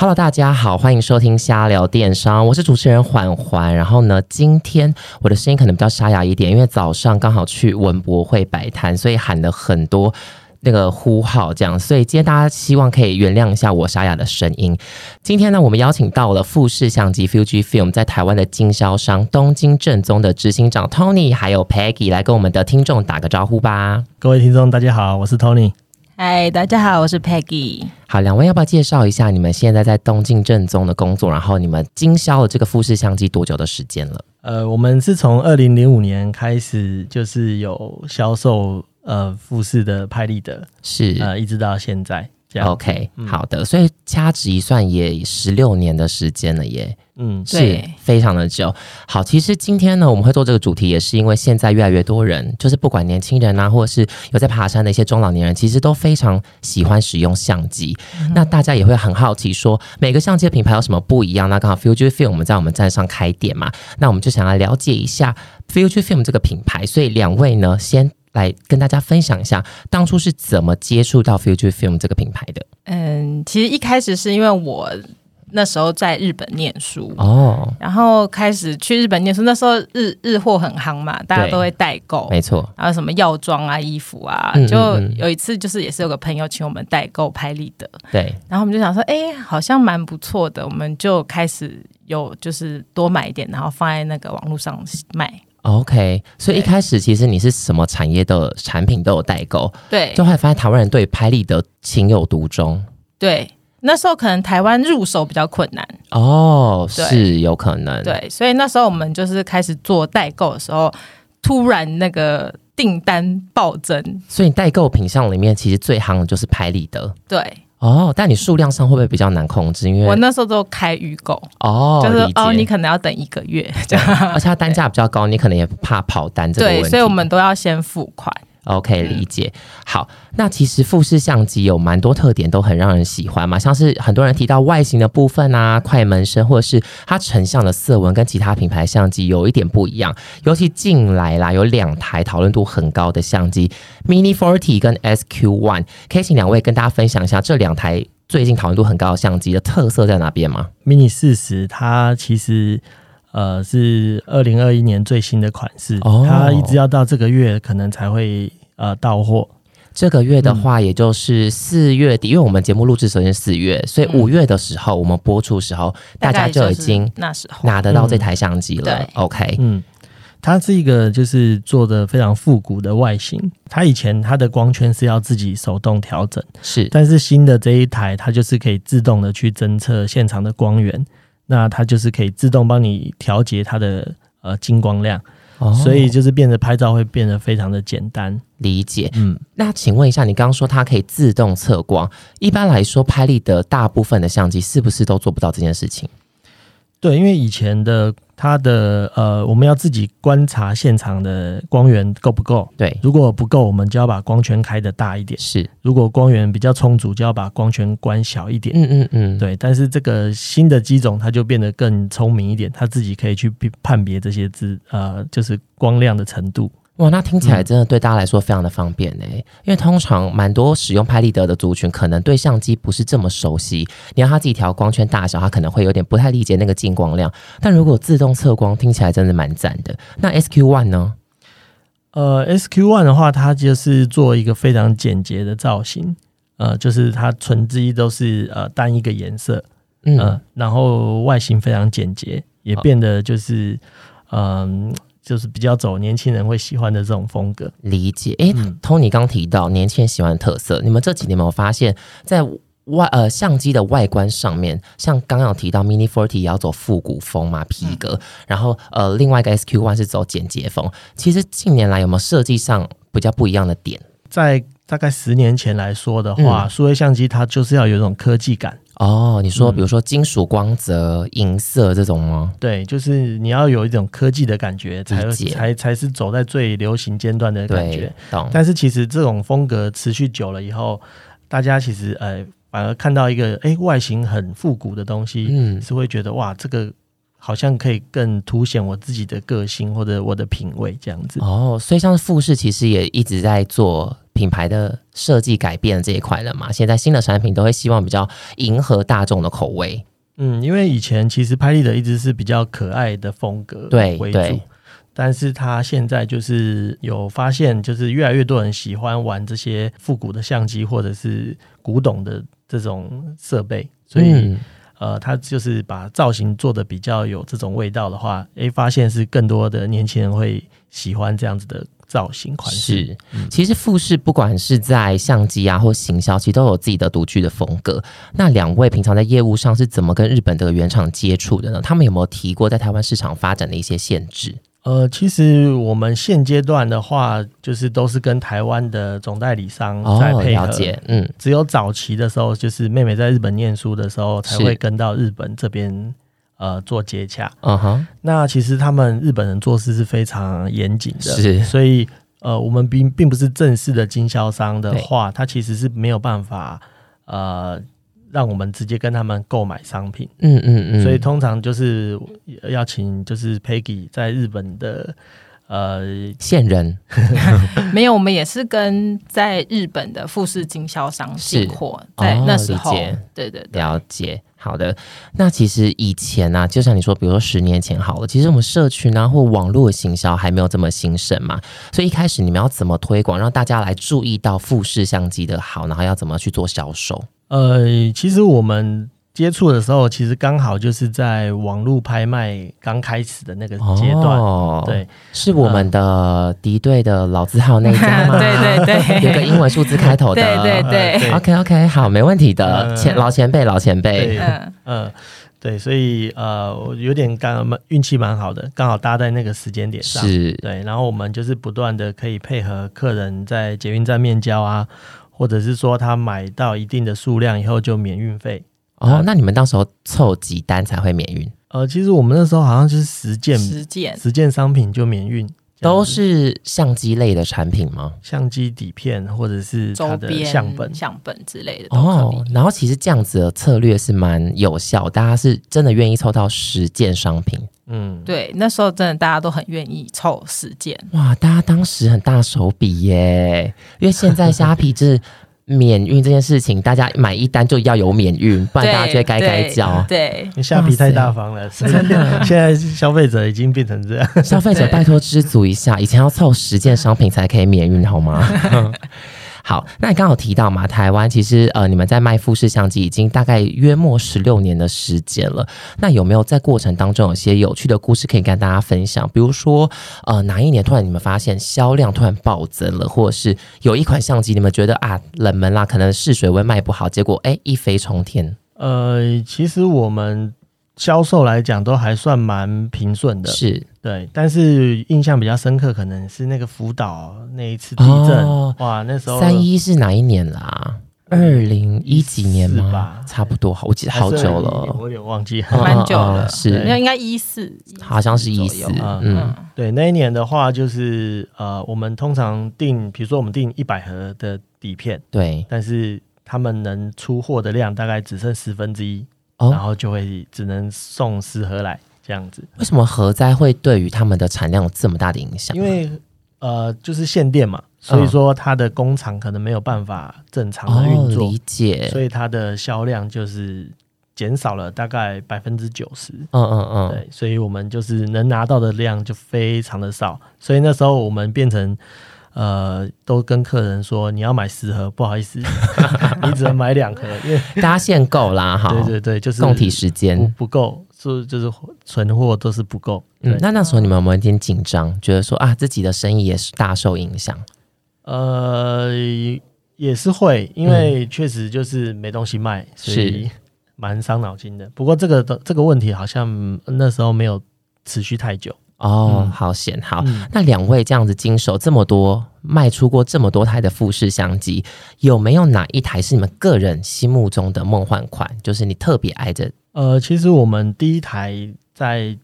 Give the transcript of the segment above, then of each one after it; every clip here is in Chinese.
Hello，大家好，欢迎收听瞎聊电商，我是主持人缓缓。然后呢，今天我的声音可能比较沙哑一点，因为早上刚好去文博会摆摊，所以喊了很多那个呼号，这样，所以今天大家希望可以原谅一下我沙哑的声音。今天呢，我们邀请到了富士相机 Fuji Film 在台湾的经销商东京正宗的执行长 Tony，还有 Peggy 来跟我们的听众打个招呼吧。各位听众，大家好，我是 Tony。嗨，大家好，我是 Peggy。好，两位要不要介绍一下你们现在在东京正宗的工作？然后你们经销了这个富士相机多久的时间了？呃，我们是从二零零五年开始，就是有销售呃富士的拍立得，是呃，一直到现在。OK，好的，所以掐指一算也十六年的时间了耶，嗯，是非常的久。好，其实今天呢，我们会做这个主题，也是因为现在越来越多人，就是不管年轻人啊，或者是有在爬山的一些中老年人，其实都非常喜欢使用相机。那大家也会很好奇说，每个相机的品牌有什么不一样？那刚好 Fuji Film 我们在我们站上开店嘛，那我们就想要了解一下 Fuji Film 这个品牌。所以两位呢，先来跟大家分享一下，当初是怎么接触到 Future Film 这个品牌的？嗯，其实一开始是因为我那时候在日本念书，哦，然后开始去日本念书。那时候日日货很夯嘛，大家都会代购，没错，然后什么药妆啊、衣服啊，嗯嗯就嗯有一次就是也是有个朋友请我们代购拍立得，对，然后我们就想说，哎，好像蛮不错的，我们就开始有就是多买一点，然后放在那个网络上卖。OK，所以一开始其实你是什么产业的产品都有代购，对就后来发现台湾人对拍立得情有独钟。对，那时候可能台湾入手比较困难。哦，是有可能。，对，所以那时候我们就是开始做代购的时候，突然那个订单暴增，所以你代购品项里面其实最夯的就是拍立得。对哦，但你数量上会不会比较难控制？因为我那时候都开预购，哦，就是哦，你可能要等一个月这样，而且它单价比较高，你可能也怕跑单这个问对，所以我们都要先付款。OK 理解。好，那其实富士相机有蛮多特点都很让人喜欢嘛，像是很多人提到外形的部分啊，快门声，或者是它成像的色纹跟其他品牌相机有一点不一样。尤其近来啦，有两台讨论度很高的相机，Mini Forty 跟 SQ One，可以请两位跟大家分享一下这两台最近讨论度很高的相机的特色在哪边吗？mini 四十它其实呃是二零二一年最新的款式，哦它一直要到这个月可能才会呃到货。这个月的话，也就是四月底，因为我们节目录制时间是四月，所以五月的时候，我们播出时候，大家就已经那时候拿得到这台相机了。对 OK，嗯，它是一个就是做的非常复古的外形。它以前它的光圈是要自己手动调整，是但是新的这一台它就是可以自动的去侦测现场的光源，那它就是可以自动帮你调节它的呃金光量，哦所以就是变得拍照会变得非常的简单。理解。嗯，那请问一下，你刚刚说它可以自动测光，一般来说，拍立得大部分的相机是不是都做不到这件事情？对，因为以前的它的呃，我们要自己观察现场的光源够不够。对，如果不够，我们就要把光圈开的大一点；是，如果光源比较充足，就要把光圈关小一点。嗯嗯嗯，对，但是这个新的机种它就变得更聪明一点，它自己可以去辨判别这些字呃，就是光亮的程度。哇，那听起来真的对大家来说非常的方便呢、因为通常蛮多使用拍立得的族群，可能对相机不是这么熟悉，你让他自己调光圈大小，他可能会有点不太理解那个进光量。但如果自动测光，听起来真的蛮赞的。那 SQ One 呢？呃，SQ One 的话，它就是做一个非常简洁的造型，呃，就是它纯机都是呃单一个颜色，嗯，嗯、然后外形非常简洁，也变得就是嗯、就是比较走年轻人会喜欢的这种风格。理解。诶、嗯 t o n y 刚提到年轻人喜欢的特色，你们这几年有没有发现，在外呃相机的外观上面，像刚刚有提到 Mini Forty 也要走复古风嘛，皮革，然后呃另外一个 SQ One 是走简洁风。其实近年来有没有设计上比较不一样的点？在大概十年前来说的话，嗯数位相机它就是要有一种科技感。哦，你说嗯比如说金属光泽、银色这种吗？对，就是你要有一种科技的感觉，才才才是走在最流行尖端的感觉。，懂。但是其实这种风格持续久了以后，大家其实呃反而看到一个哎外形很复古的东西，嗯，是会觉得哇这个好像可以更凸显我自己的个性或者我的品味这样子。哦，所以像富士其实也一直在做品牌的设计改变这一块了嘛？现在新的产品都会希望比较迎合大众的口味。嗯，因为以前其实拍立得一直是比较可爱的风格对为主对，但是他现在就是有发现，就是越来越多人喜欢玩这些复古的相机或者是古董的这种设备，所以、嗯呃，他就是把造型做的比较有这种味道的话，诶，发现是更多的年轻人会喜欢这样子的造型款式。是，其实富士不管是在相机啊或行销，其实都有自己的独具的风格。那两位平常在业务上是怎么跟日本的原厂接触的呢？他们有没有提过在台湾市场发展的一些限制？呃，其实我们现阶段的话，就是都是跟台湾的总代理商在哦，配合。了解，嗯，只有早期的时候，就是妹妹在日本念书的时候，才是会跟到日本这边呃做接洽。嗯哼，那其实他们日本人做事是非常严谨的，是所以呃，我们并并不是正式的经销商的话，他其实是没有办法呃让我们直接跟他们购买商品，嗯嗯嗯，所以通常就是要请就是 Peggy 在日本的呃线人。没有，我们也是跟在日本的富士经销商进货，在哦那时候。对对对，了解。好的，那其实以前呢、就像你说，比如说十年前好了，其实我们社群啊或网络的行销还没有这么兴盛嘛，所以一开始你们要怎么推广，让大家来注意到富士相机的好，然后要怎么去做销售？呃，其实我们接触的时候，其实刚好就是在网络拍卖刚开始的那个阶段，哦，对。是我们的敌对的老字号那一家吗？对对对。有个英文数字开头的，对 对对。对 OK OK，好，没问题的，嗯前老前辈，老前辈。对，嗯，嗯，对，所以呃，我有点刚蛮运气蛮好的，刚好搭在那个时间点上。是，对，然后我们就是不断的可以配合客人在捷运站面交啊，或者是说他买到一定的数量以后就免运费。哦，那你们到时候凑几单才会免运？呃，其实我们那时候好像就是十件十件十件商品就免运，都是相机类的产品吗？相机底片或者是它的周边相本。相本之类的哦。，然后其实这样子的策略是蛮有效，大家是真的愿意凑到十件商品。嗯，对，那时候真的大家都很愿意凑十件，哇，大家当时很大手笔耶，因为现在虾皮是 免运这件事情，大家买一单就要有免运，不然大家就会该该叫。对，虾皮太大方了，真的 现在消费者已经变成这样。消费者拜托知足一下，以前要凑十件商品才可以免运，好吗？好，那你刚好提到嘛，台湾其实呃，你们在卖富士相机已经大概约莫十六年的时间了。那有没有在过程当中有些有趣的故事可以跟大家分享？比如说，呃，哪一年突然你们发现销量突然暴增了，或者是有一款相机你们觉得啊冷门啦，可能试水温卖不好，结果哎一飞冲天。呃，其实我们销售来讲都还算蛮平顺的，是。对。但是印象比较深刻，可能是那个福岛那一次地震，哦。哇，那时候三一是哪一年啦？二零一几年吗？吧？差不多，我记得好久了。我有点忘记。嗯蛮久了，是。那应该一四，好像是一四嗯，对，那一年的话，就是呃，我们通常订，比如说我们订一百盒的底片，对，但是他们能出货的量大概只剩十分之一，然哦，后就会只能送十盒来这样子，为什么核灾会对于他们的产量有这么大的影响？因为呃就是限电嘛，所以说它的工厂可能没有办法正常的哦，运作，理解，所以它的销量就是减少了大概百分之九十。嗯嗯嗯，对，所以我们就是能拿到的量就非常的少，所以那时候我们变成呃，都跟客人说你要买十盒，不好意思，你只能买两盒，因为 大家限购啦，哈，对对对，就是供体时间。不够，就就是存货都是不够。嗯，那那时候你们有没有一点紧张，觉得说啊，自己的生意也是大受影响？呃，也是会，因为确实就是没东西卖，所以蛮伤脑筋的。不过这个的这个问题好像那时候没有持续太久。哦，嗯好险，好。嗯那两位这样子经手这么多，卖出过这么多台的富士相机，有没有哪一台是你们个人心目中的梦幻款？就是你特别爱的呃，其实我们第一台在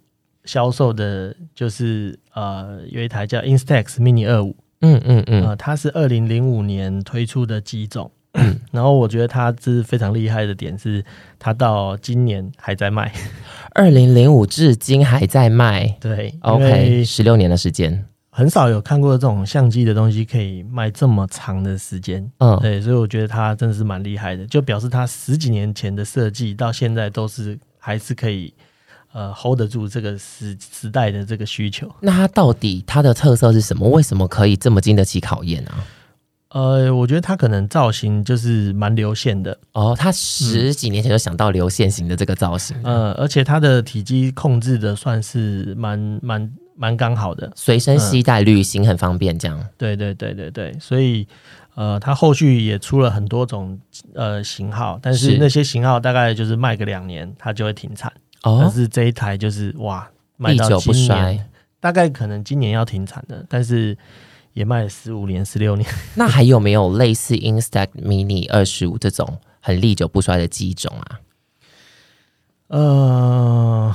销售的，就是呃有一台叫 Instax Mini 二五，嗯嗯嗯，呃，它是二零零五年推出的机种。然后我觉得它是非常厉害的点是，它到今年还在卖。二零零五至今还在卖对，OK，为十六年的时间，很少有看过这种相机的东西可以卖这么长的时间。嗯，对，所以我觉得它真的是蛮厉害的，就表示它十几年前的设计到现在都是还是可以呃 hold 得住这个时时代的这个需求。那它到底它的特色是什么？为什么可以这么经得起考验啊？呃，我觉得它可能造型就是蛮流线的，哦，他十几年前就想到流线型的这个造型，呃，而且它的体积控制的算是蛮蛮蛮刚好的。随身携带旅行很方便，这样。对对对对对，所以呃，它后续也出了很多种呃型号，但是是那些型号大概就是卖个两年，它就会停产。但哦，是这一台就是哇，卖到今年，不衰。大概可能今年要停产的，但是也卖了十五年、十六年。那还有没有类似 Instax Mini 二十五这种很历久不衰的机种啊？呃，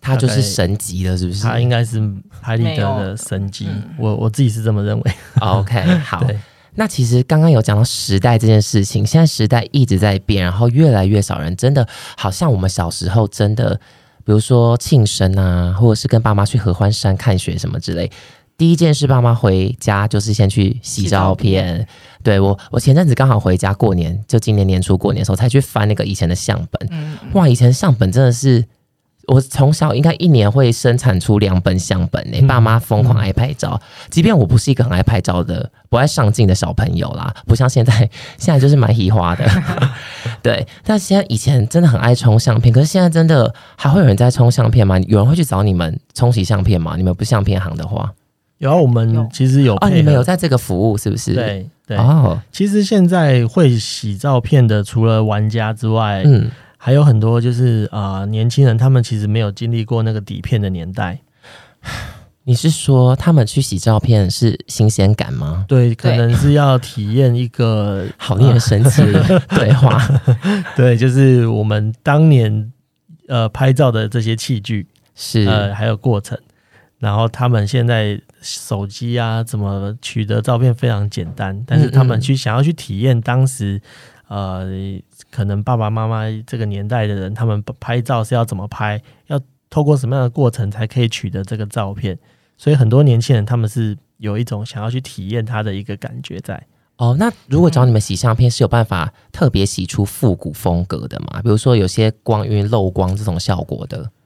它就是神级的，是不是？它应该是拍立得的神机嗯，我我自己是这么认为。OK，好。那其实刚刚有讲到时代这件事情，现在时代一直在变，然后越来越少人真的好像我们小时候真的，比如说庆生啊，或者是跟爸妈去合欢山看雪什么之类。第一件事，爸妈回家就是先去洗照片。对我，我前阵子刚好回家过年，就今年年初过年的时候，才去翻那个以前的相本。嗯，哇，以前相本真的是，我从小应该一年会生产出两本相本呢、嗯爸妈疯狂爱拍照，即便我不是一个很爱拍照的、不爱上镜的小朋友啦，不像现在，现在就是蛮喜花的。对，但现在以前真的很爱冲相片，可是现在真的还会有人在冲相片吗？有人会去找你们冲洗相片吗？你们不相片行的话，然后我们其实有哦，你们有在这个服务是不是？，对对。哦，其实现在会洗照片的，除了玩家之外，嗯，还有很多就是啊、呃年轻人，他们其实没有经历过那个底片的年代。你是说他们去洗照片是新鲜感吗？对，可能是要体验一个 好令人神奇的对话。对，就是我们当年呃拍照的这些器具，是，呃，还有过程。然后他们现在手机啊，怎么取得照片非常简单，但是他们去想要去体验当时，呃，可能爸爸妈妈这个年代的人，他们拍照是要怎么拍，要透过什么样的过程才可以取得这个照片。所以很多年轻人他们是有一种想要去体验它的一个感觉在。哦，那如果找你们洗相片，是有办法特别洗出复古风格的吗？比如说有些光晕漏光这种效果的，没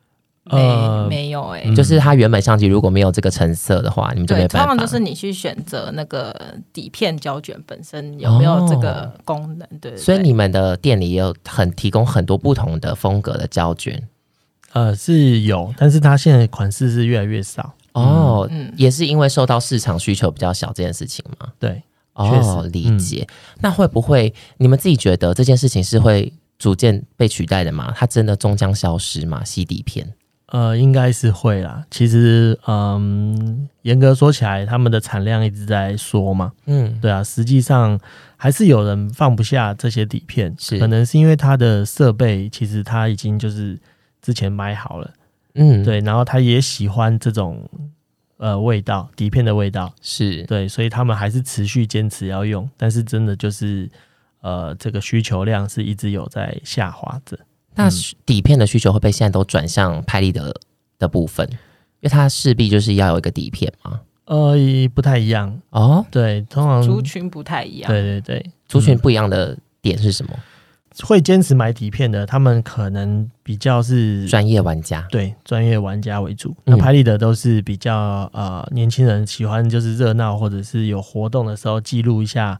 呃没有哎、嗯就是它原本相机如果没有这个成色的话，你们就对，没办法。通常就是你去选择那个底片胶卷本身有没有这个功能，对对对所以你们的店里也有很提供很多不同的风格的胶卷呃，是有，但是它现在款式是越来越少。哦，嗯也是因为受到市场需求比较小这件事情嘛？对，确哦，实理解。那会不会你们自己觉得这件事情是会逐渐被取代的吗？它真的终将消失吗？吸底片？呃，应该是会啦。其实，嗯，严格说起来，他们的产量一直在缩嘛。嗯，对啊，实际上还是有人放不下这些底片，是可能是因为他的设备其实他已经就是之前买好了，嗯，，对，然后他也喜欢这种呃味道，底片的味道，是对，所以他们还是持续坚持要用，但是真的就是呃，这个需求量是一直有在下滑着。那底片的需求会被现在都转向拍立得的部分，因为它势必就是要有一个底片嘛。呃，不太一样，哦，对，通常族群不太一样。对对对，族群不一样的点是什么？会坚持买底片的，他们可能比较是专业玩家。对专业玩家为主。嗯那拍立得都是比较呃年轻人喜欢，就是热闹或者是有活动的时候记录一下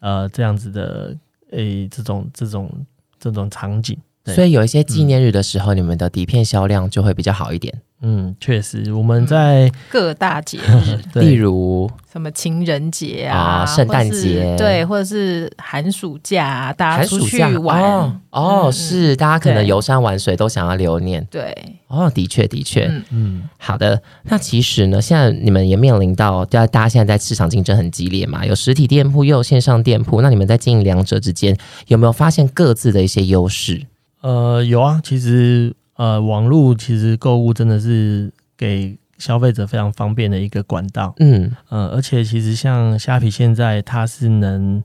呃这样子的诶、这种这种这种场景。对所以有一些纪念日的时候，你们的底片销量就会比较好一点。嗯，确实我们在、各大节日，例如，什么情人节啊啊，圣诞节对，或者是寒暑假啊，大家出去寒暑假玩，哦，哦嗯是大家可能游山玩水都想要留念。对，哦，的确的确，嗯嗯好的。那其实呢，现在你们也面临到，大家大家现在在市场竞争很激烈嘛，有实体店铺，又有线上店铺。那你们在经营两者之间，有没有发现各自的一些优势？呃有啊，其实呃网络其实购物真的是给消费者非常方便的一个管道。嗯，呃，而且其实像虾皮现在它是能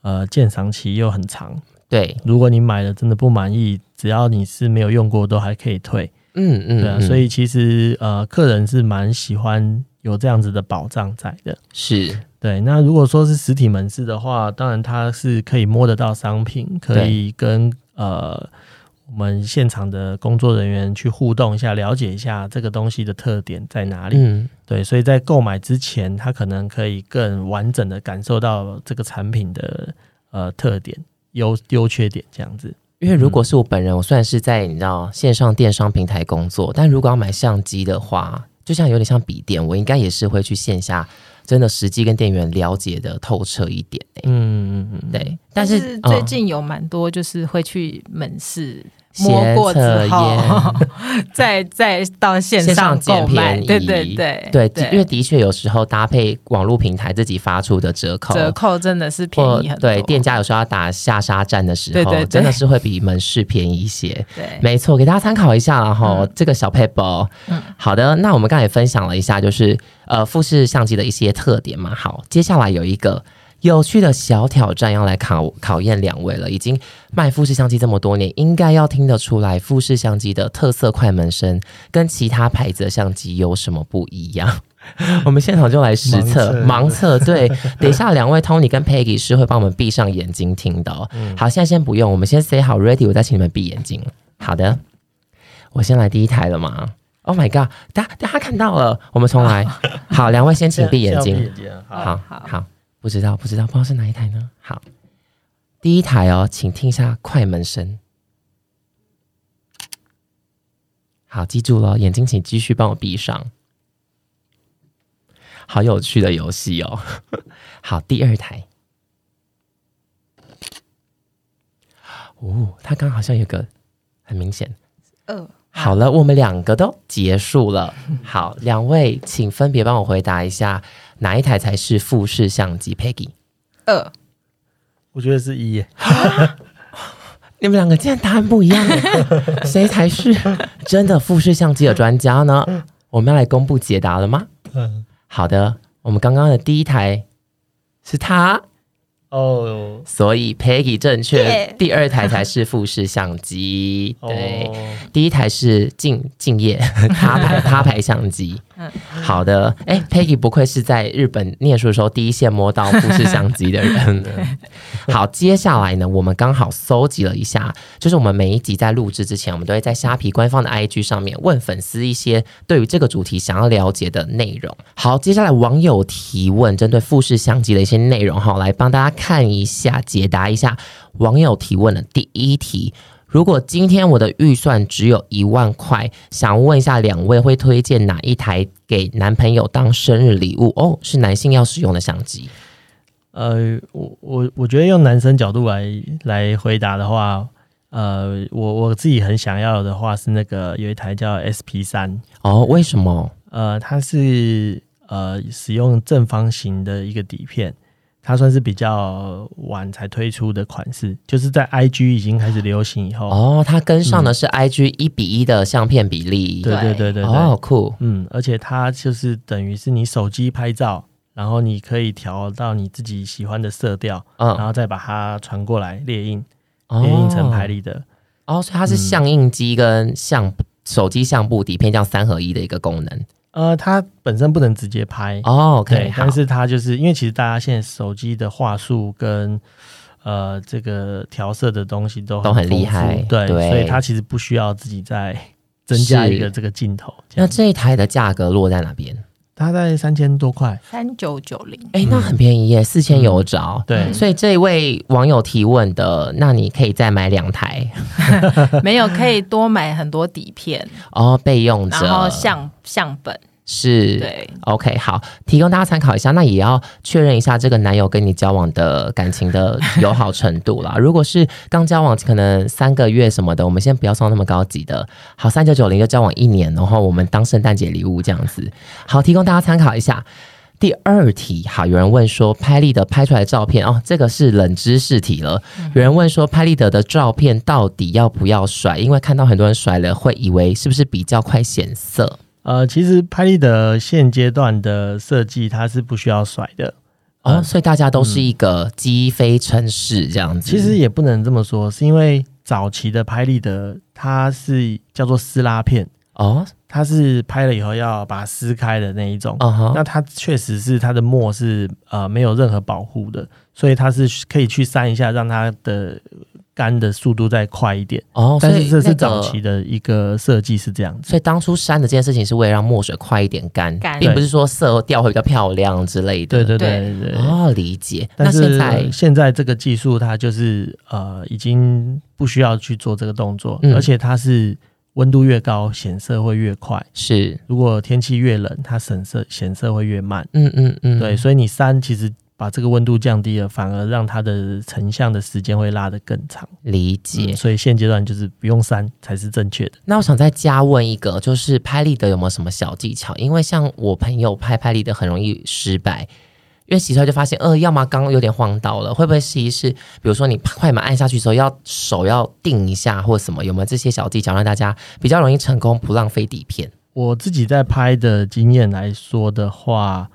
呃鉴赏期又很长，对，如果你买了真的不满意，只要你是没有用过，都还可以退。嗯嗯，对啊，嗯所以其实呃客人是蛮喜欢有这样子的保障在的。是对，那如果说是实体门市的话，当然它是可以摸得到商品，可以跟呃我们现场的工作人员去互动一下，了解一下这个东西的特点在哪里。嗯，对，所以在购买之前，他可能可以更完整的感受到这个产品的呃特点、优优缺点这样子。因为如果是我本人，我虽然是在你知道线上电商平台工作，但如果要买相机的话，就像有点像笔电，我应该也是会去线下真的实际跟店员了解的透彻一点、欸、嗯嗯嗯，对，但是是最嗯。近有蛮多就是会去门市斜摸过之测后验，再 再到线线上购捡买，对对对对，因为的确有时候搭配网络平台自己发出的折扣，折扣真的是便宜很多。对店家有时候要打下杀战的时候，对对对真的是会比门市便宜一些。对没错，给大家参考一下，然后、嗯这个小 paper。嗯好的，那我们刚才也分享了一下，就是呃富士相机的一些特点嘛。好，接下来有一个有趣的小挑战要来考考验两位了。已经卖富士相机这么多年，应该要听得出来富士相机的特色快门声跟其他牌子的相机有什么不一样。我们现场就来实测 盲盲测，对，等一下两位 Tony 跟 Peggy 是会帮我们闭上眼睛听的、哦。嗯好，现在先不用，我们先 say 好 ready，我再请你们闭眼睛。好的，我先来第一台了嘛。Oh my god！大家大家看到了，我们重来。好，两位先请闭眼睛。好好好，不知道不知道不知道是哪一台呢？好，第一台哦，请听一下快门声。好，记住了，眼睛请继续帮我闭上。好有趣的游戏哦。好，第二台。哦，它刚好像有个很明显。二好了，我们两个都结束了。好，两位请分别帮我回答一下，哪一台才是富士相机？Peggy，二我觉得是一耶。你们两个竟然答案不一样耶，谁才是真的富士相机的专家呢？我们要来公布解答了吗？嗯，好的，我们刚刚的第一台是它，哦，所以 Peggy 正确耶第二台才是富士相机，对。哦第一台是敬敬业他牌他牌相机，嗯好的，哎、p e g g y 不愧是在日本念书的时候第一线摸到富士相机的人。好，接下来呢，我们刚好搜集了一下，就是我们每一集在录制之前，我们都会在虾皮官方的 IG 上面问粉丝一些对于这个主题想要了解的内容。好，接下来网友提问，针对富士相机的一些内容，哈，来帮大家看一下，解答一下网友提问的第一题。如果今天我的预算只有一万块，想问一下两位会推荐哪一台给男朋友当生日礼物？哦，是男性要使用的相机。呃，我我我觉得用男生角度来来回答的话，呃，我我自己很想要的话是那个有一台叫 SP 三，哦，为什么？呃，它是呃使用正方形的一个底片，它算是比较晚才推出的款式，就是在 IG 已经开始流行以后，哦，它跟上的是 IG 一比一的相片比例。对对对对对，哦，酷。嗯，而且它就是等于是你手机拍照，然后你可以调到你自己喜欢的色调，嗯然嗯，后再把它传过来列印，哦列印成拍立的。哦，所以它是相印机跟相手机相簿底片这样三合一的一个功能。呃，它本身不能直接拍，哦对，OK，好但是它就是因为其实大家现在手机的话术跟呃这个调色的东西都都很厉害对，对所以它其实不需要自己再增加一个这个镜头。那，这一台的价格落在哪边？它在三千多块，三九九零，哎，那很便宜耶，四千有找。对，所以这位网友提问的，那你可以再买两台。没有可以多买很多底片，哦，备用着。然后相相本，是，对，OK，好，提供大家参考一下。那也要确认一下这个男友跟你交往的感情的 友好程度啦。如果是刚交往可能三个月什么的，我们先不要送那么高级的。好，三九九零就交往一年，然后我们当圣诞节礼物这样子。好，提供大家参考一下。第二题，好，有人问说拍立得拍出来的照片哦，这个是冷知识题了。有人问说拍立得的照片到底要不要甩？因为看到很多人甩了，会以为是不是比较快显色呃，其实拍立得现阶段的设计它是不需要甩的，哦，嗯所以大家都是一个鸡飞城市这样子。其实也不能这么说，是因为早期的拍立得它是叫做撕拉片，哦，它是拍了以后要把它撕开的那一种。那它确实是它的墨是呃没有任何保护的，所以它是可以去扇一下，让它的干的速度再快一点。哦，但是这是早期的一个设计是这样子。所以当初删的这件事情是为了让墨水快一点干，干并不是说色调会比较漂亮之类的。对对对对对。哦，理解。但是现在现在这个技术，它就是呃，已经不需要去做这个动作，嗯而且它是温度越高，显色会越快。是，如果天气越冷，它显色显色会越慢。嗯嗯嗯，对，所以你删其实把这个温度降低了，反而让它的成像的时间会拉得更长。理解。嗯所以现阶段就是不用删才是正确的。那我想再加问一个，就是拍立得有没有什么小技巧？因为像我朋友拍拍立得很容易失败，因为洗出来就发现，呃，要么刚刚有点晃到了，会不会试一试，比如说你快门按下去的时候，要手要定一下或什么？有没有这些小技巧让大家比较容易成功，不浪费底片？我自己在拍的经验来说的话，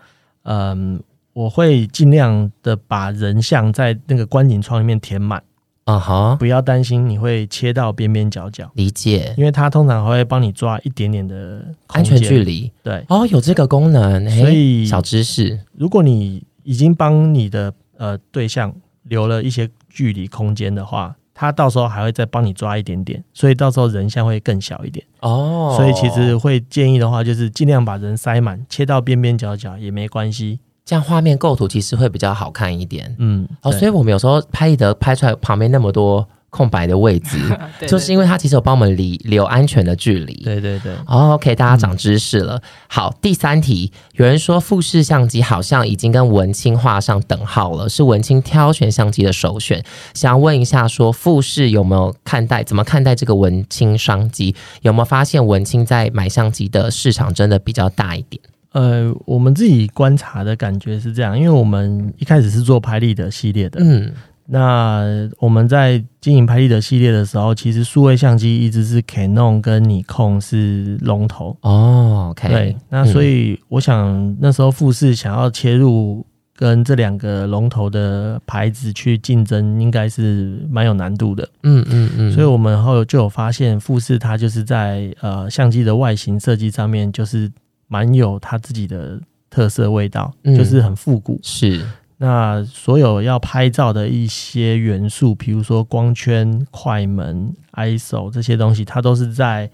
嗯，我会尽量的把人像在那个观景窗里面填满，啊哈，不要担心你会切到边边角角，理解，因为它通常会帮你抓一点点的安全距。离对，哦，有这个功能，所以小知识，如果你已经帮你的呃对象留了一些距离空间的话，它到时候还会再帮你抓一点点，所以到时候人像会更小一点。哦，所以其实会建议的话，就是尽量把人塞满，切到边边角角也没关系。这样画面构图其实会比较好看一点。嗯，哦，所以我们有时候拍立得拍出来旁边那么多空白的位置，对就是因为它其实有帮我们离留安全的距离。对对对，哦 OK，大家长知识了。好，第三题，有人说富士相机好像已经跟文青画上等号了，是文青挑选相机的首选。想要问一下说富士有没有看待怎么看待这个文青商机？有没有发现文青在买相机的市场真的比较大一点？呃，我们自己观察的感觉是这样，因为我们一开始是做拍立得系列的，嗯，那我们在经营拍立得系列的时候，其实数位相机一直是 Canon 跟尼控是龙头。哦，OK，对，那所以我想那时候富士想要切入跟这两个龙头的牌子去竞争，应该是蛮有难度的。嗯嗯嗯，所以我们后就有发现，富士它就是在呃相机的外形设计上面，就是蛮有它自己的特色味道，嗯就是很复古。是那所有要拍照的一些元素，比如说光圈、快门、ISO 这些东西，它都是在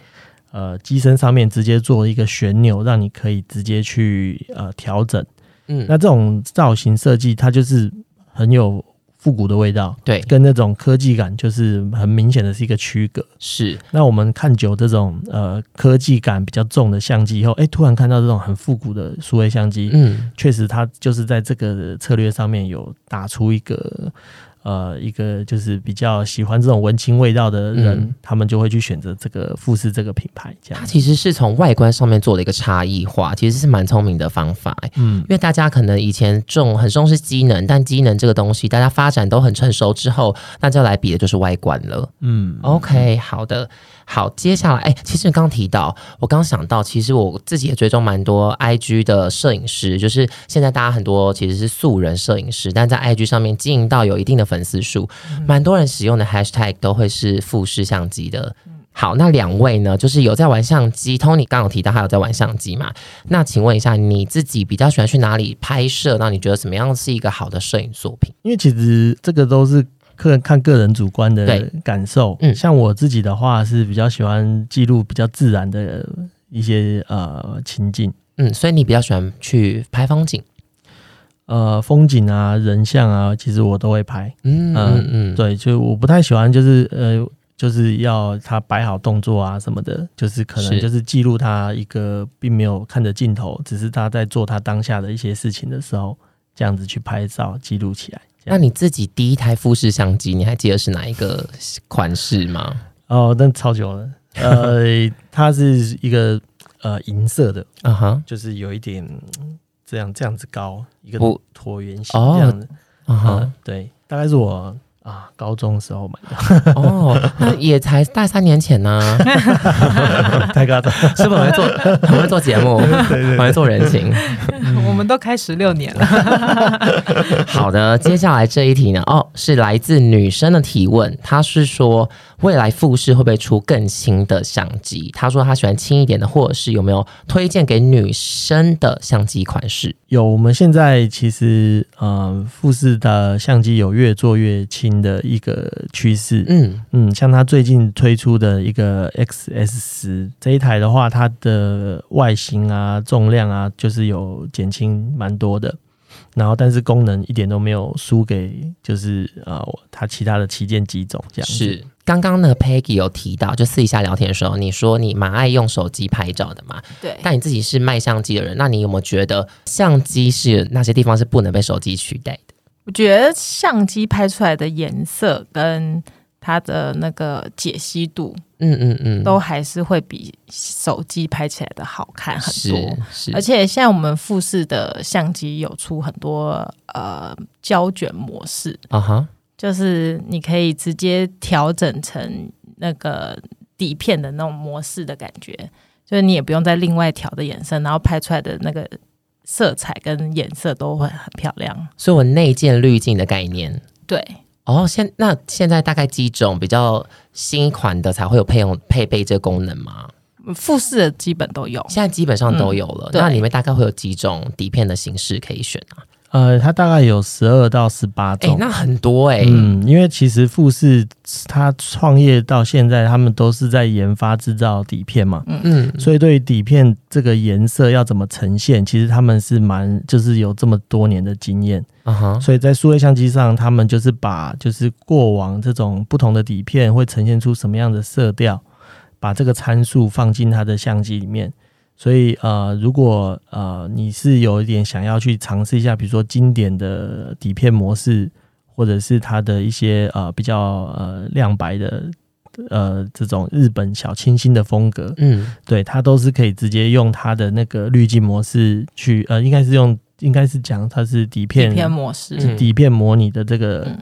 呃机身上面直接做一个旋钮，让你可以直接去呃调整。嗯，那这种造型设计，它就是很有复古的味道，对。跟那种科技感就是很明显的是一个区隔。是。那我们看久这种呃科技感比较重的相机以后，哎、突然看到这种很复古的数位相机，嗯。确实它就是在这个策略上面有打出一个呃一个就是比较喜欢这种文青味道的人，嗯他们就会去选择这个富士这个品牌，这样。它其实是从外观上面做了一个差异化，其实是蛮聪明的方法、欸。嗯因为大家可能以前重很重视机能，但机能这个东西，大家发展都很成熟之后，那就来比的就是外观了。嗯 OK，好的，好，接下来，哎、其实你刚刚提到，我刚想到，其实我自己也追踪蛮多 IG 的摄影师，就是现在大家很多其实是素人摄影师，但在 IG 上面经营到有一定的粉丝数，蛮多人使用的 Hashtag 都会是富士相机的。好，那两位呢，就是有在玩相机，Tony 刚刚有提到他有在玩相机嘛？那请问一下，你自己比较喜欢去哪里拍摄？那你觉得怎么样是一个好的摄影作品？因为其实这个都是个人看个人主观的感受。嗯像我自己的话是比较喜欢记录比较自然的一些呃情境，嗯，所以你比较喜欢去拍风景？呃风景啊、人像啊，其实我都会拍。嗯嗯嗯，对，就我不太喜欢就是呃。就是要他摆好动作啊什么的，就是可能就是记录他一个并没有看着镜头，只是他在做他当下的一些事情的时候，这样子去拍照记录起来。那你自己第一台富士相机，你还记得是哪一个款式吗？哦，那超久了。呃，它是一个呃银色的，啊哈，就是有一点嗯这样这样子高，一个椭圆形哦这样的。啊哈嗯，，对，大概是我啊，高中时候买的，哦，那也才大三年前呢、太夸张。是不是很会做，很会做节目，很会做人情？我们都开十六年了，好的，接下来这一题呢，哦，是来自女生的提问，她是说未来富士会不会出更新的相机？他说他喜欢轻一点的，或者是有没有推荐给女生的相机款式？有，我们现在其实呃，富士的相机有越做越轻的一个趋势。嗯，嗯，像它最近推出的一个 XS 十这一台的话，它的外形啊、重量啊，就是有减轻蛮多的。然后，但是功能一点都没有输给就是呃它其他的旗舰机种这样子。是。刚刚呢，Peggy 有提到，就私底下聊天的时候，你说你蛮爱用手机拍照的嘛？对，但你自己是卖相机的人，那你有没有觉得相机是那些地方是不能被手机取代的？我觉得相机拍出来的颜色跟它的那个解析度，嗯嗯嗯，都还是会比手机拍起来的好看很多。是是，而且现在我们富士的相机有出很多呃胶卷模式，啊哈，就是你可以直接调整成那个底片的那种模式的感觉，就是你也不用再另外调的颜色，然后拍出来的那个色彩跟颜色都会很漂亮。所以我内建滤镜的概念。对，哦，现那现在大概几种比较新款的才会有配用配备这个功能吗？富士的基本都有。现在基本上都有了。对那里面大概会有几种底片的形式可以选啊？呃，它大概有十二到十八哎、种。那很多哎、嗯，因为其实富士它创业到现在，他们都是在研发制造底片嘛，嗯，所以对于底片这个颜色要怎么呈现，其实他们是蛮就是有这么多年的经验，啊哈，所以在数位相机上，他们就是把就是过往这种不同的底片会呈现出什么样的色调，把这个参数放进它的相机里面。所以呃，如果呃你是有一点想要去尝试一下，比如说经典的底片模式，或者是它的一些呃比较呃亮白的呃这种日本小清新的风格，嗯，对，它都是可以直接用它的那个滤镜模式去呃，应该是用应该是讲它是底片底片片模式，嗯底片模拟的这个嗯。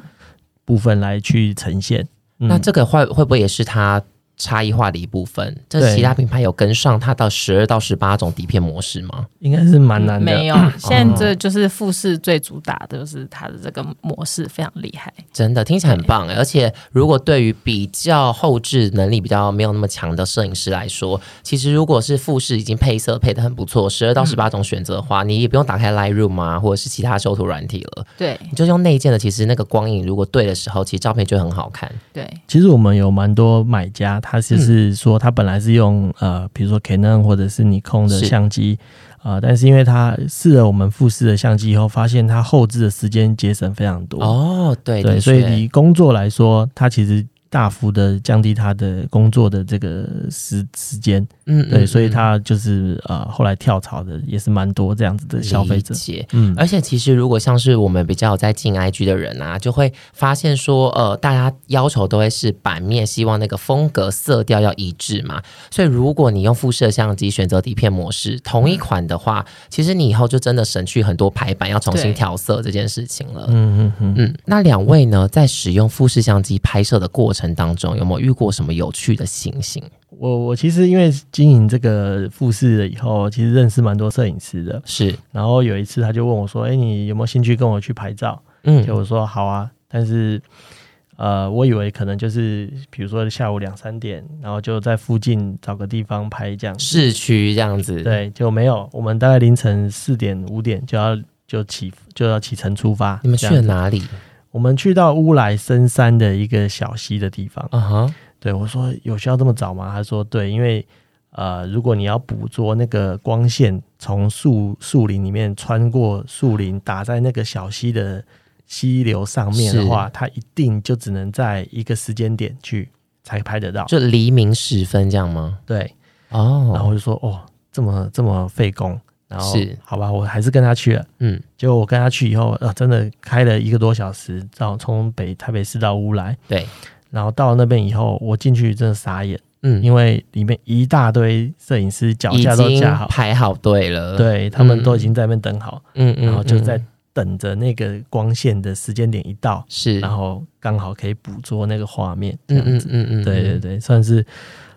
部分来去呈现。嗯。那这个会会不会也是它差异化的一部分？这对其他品牌有跟上它到十二到十八种底片模式吗？应该是蛮难的。没有，现在这就是富士最主打的就是它的这个模式非常厉害。真的听起来很棒哎！而且如果对于比较后置能力比较没有那么强的摄影师来说，其实如果是富士已经配色配的很不错，十二到十八种选择的话，你也不用打开 Lightroom 啊，或者是其他修图软体了，对你就用内建的，其实那个光影如果对的时候，其实照片就很好看。对，其实我们有蛮多买家，他就是说他本来是用呃，比如说 Canon 或者是尼康的相机，呃，但是因为他试了我们富士的相机以后，发现它后置的时间节省非常多。哦，对对，所以确。以工作来说，它其实大幅的降低他的工作的这个时时间。嗯对，所以嗯他就是呃后来跳槽的也是蛮多这样子的消费者嗯，而且其实如果像是我们比较有在进 IG 的人啊，就会发现说，呃，大家要求都会是版面，希望那个风格色调要一致嘛。所以如果你用副摄相机选择底片模式，同一款的话，其实你以后就真的省去很多排版要重新调色这件事情了。嗯嗯嗯，嗯，那两位呢，在使用富士相机拍摄的过程当中，有没有遇过什么有趣的情形？我我其实因为经营这个复试了以后，其实认识蛮多摄影师的。是，然后有一次他就问我说：“哎、你有没有兴趣跟我去拍照？”嗯就我说：“好啊。”但是呃，我以为可能就是比如说下午两三点，然后就在附近找个地方拍这样。市区这样子，，对，就没有。我们大概凌晨四点五点就要就起就要启程出发。你们去？了哪里？我们去到乌来深山的一个小溪的地方。啊哈，对我说：“有需要这么早吗？”他说：“对，因为呃，如果你要捕捉那个光线从树树林里面穿过树林，打在那个小溪的溪流上面的话，它一定就只能在一个时间点去才拍得到。就黎明时分这样吗？对，哦，然后我就说：哦，这么这么费工。然后是。好吧，我还是跟他去了。嗯，结果我跟他去以后，呃，真的开了一个多小时，到从北台北市到乌来，对，然后到了那边以后，我进去真的傻眼。嗯，因为里面一大堆摄影师脚已架都经架好，排好队了，，对他们都已经在那边等好，嗯嗯，然后就在嗯。等着那个光线的时间点一到，是，然后刚好可以捕捉那个画面，这嗯样子。嗯嗯嗯，对对对，算是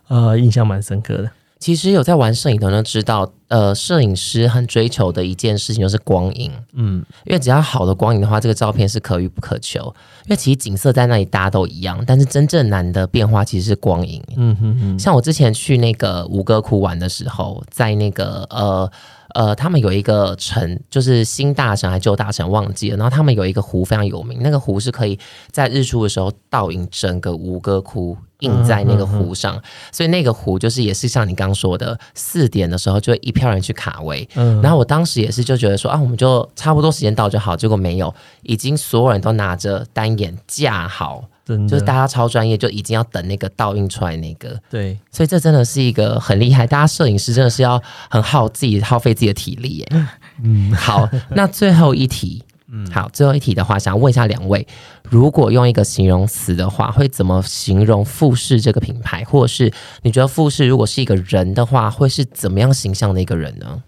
呃印象蛮深刻的。其实有在玩摄影的人都知道，呃，摄影师很追求的一件事情就是光影，嗯因为只要好的光影的话，这个照片是可遇不可求。因为其实景色在那里大家都一样，但是真正难的变化其实是光影。嗯哼哼，像我之前去那个吴哥窟玩的时候，在那个呃呃，他们有一个城，就是新大城还是旧大城忘记了。然后他们有一个湖非常有名，那个湖是可以在日出的时候倒影整个吴哥窟，映在那个湖上。所以那个湖就是也是像你刚刚说的，四点的时候就会一票人去卡位。嗯然后我当时也是就觉得说啊，我们就差不多时间到就好，结果没有，已经所有人都拿着单眼架好，真的就是大家超专业，就已经要等那个倒映出来那个。对，所以这真的是一个很厉害，大家摄影师真的是要很耗自己耗费自己的体力耶。嗯好，那最后一题，嗯好，最后一题的话，想问一下两位，如果用一个形容词的话，会怎么形容富士这个品牌，或者是你觉得富士如果是一个人的话，会是怎么样形象的一个人呢？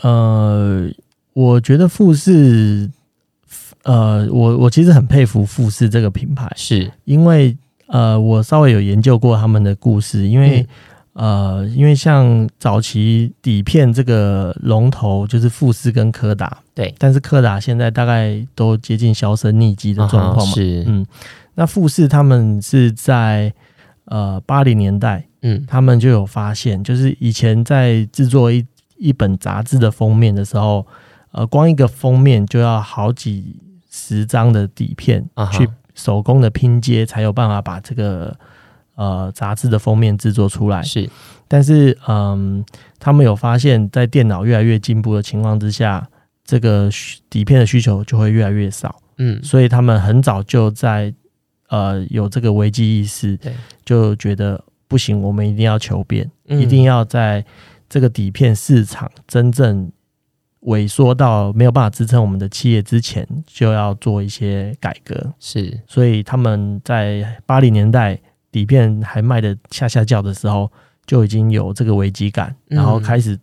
呃，我觉得富士，呃，我我其实很佩服富士这个品牌，是，因为呃，我稍微有研究过他们的故事，因为、呃，因为像早期底片这个龙头就是富士跟柯达，对，但是柯达现在大概都接近销声匿迹的状况嘛。啊是，嗯，那富士他们是在呃八零年代，嗯，他们就有发现，就是以前在制作一一本杂志的封面的时候，呃，光一个封面就要好几十张的底片啊哈。去手工的拼接，才有办法把这个呃杂志的封面制作出来。是，但是，嗯，他们有发现，在电脑越来越进步的情况之下，这个底片的需求就会越来越少，嗯，所以他们很早就在呃有这个危机意识对，就觉得不行，我们一定要求变，嗯。一定要在这个底片市场真正萎缩到没有办法支撑我们的企业之前，就要做一些改革。是，所以他们在八零年代底片还卖的下下叫的时候，就已经有这个危机感，嗯然后开始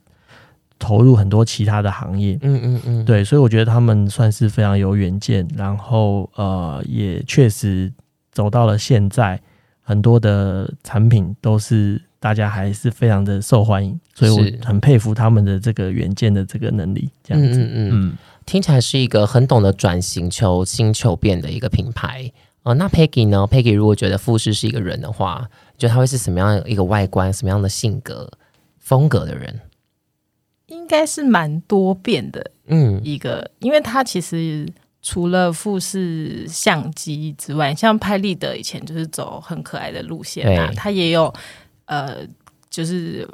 投入很多其他的行业。嗯嗯嗯，，对，所以我觉得他们算是非常有远见，然后呃，也确实走到了现在，很多的产品都是大家还是非常的受欢迎，所以我很佩服他们的这个远见的这个能力。这样子，嗯嗯嗯，嗯听起来是一个很懂得转型、求新求变的一个品牌。呃，那 Peggy 呢？Peggy 如果觉得富士是一个人的话，你觉得他会是什么样一个外观、什么样的性格、风格的人？应该是蛮多变的嗯，一个，因为他其实除了富士相机之外，像拍立得以前就是走很可爱的路线啊对，它也有呃，就是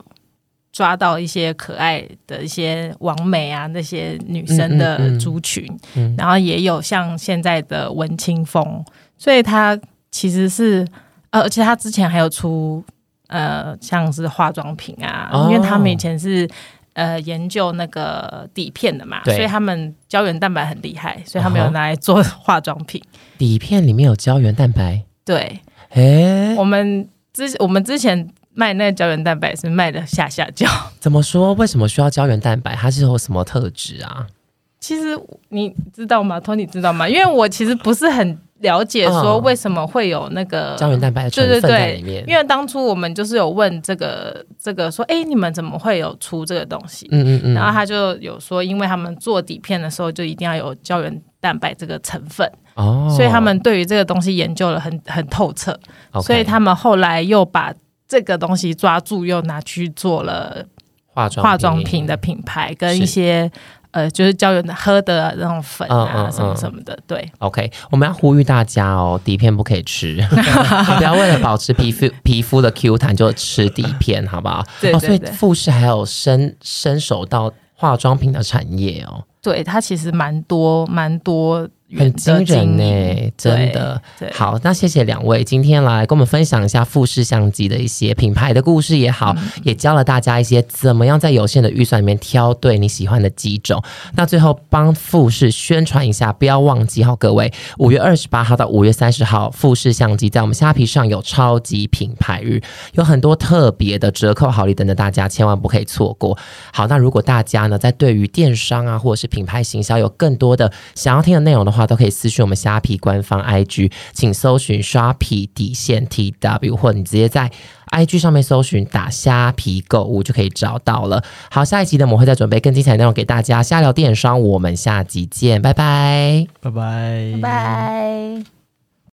抓到一些可爱的一些网美啊那些女生的嗯族群，嗯。然后也有像现在的文青风，所以他其实是呃，而且他之前还有出呃像是化妆品啊，哦。因为他们以前是。呃，研究那个底片的嘛，所以他们胶原蛋白很厉害，所以他们有拿来做化妆品。底片里面有胶原蛋白，对。诶，我们之我们之前卖那个胶原蛋白是卖的下下胶。怎么说？为什么需要胶原蛋白？它是有什么特质啊？其实你知道吗？Tony 知道吗？因为我其实不是很了解说嗯为什么会有那个胶原蛋白的成分对对对在里面。因为当初我们就是有问这个这个说，哎，你们怎么会有出这个东西？嗯嗯嗯，然后他就有说，因为他们做底片的时候就一定要有胶原蛋白这个成分，哦，所以他们对于这个东西研究了很很透彻，所以他们后来又把这个东西抓住，又拿去做了化妆化妆品的品牌跟一些呃，就是胶原喝的那种粉嗯啊，嗯什么嗯什么的，对。OK，我们要呼吁大家哦，底片不可以吃，不要为了保持皮肤皮肤的 Q 弹就吃底片，好不好？哦，所以富士还有伸伸手到化妆品的产业哦。对，它其实蛮多蛮多很惊人呢，真的。好，那谢谢两位今天来跟我们分享一下富士相机的一些品牌的故事也好，也教了大家一些怎么样在有限的预算里面挑对你喜欢的几种。那最后帮富士宣传一下，不要忘记哈，各位，五月二十八号到五月三十号，富士相机在我们虾皮上有超级品牌日，有很多特别的折扣好礼等着大家，千万不可以错过。好，那如果大家呢在对于电商啊或者是品牌行销有更多的想要听的内容的话，都可以私讯我们虾皮官方 IG，请搜寻刷皮底线 TW，或者你直接在 IG 上面搜寻打虾皮购物就可以找到了。好，下一集呢我们会再准备更精彩内容给大家，瞎聊电商，我们下集见，拜拜，拜拜，拜拜。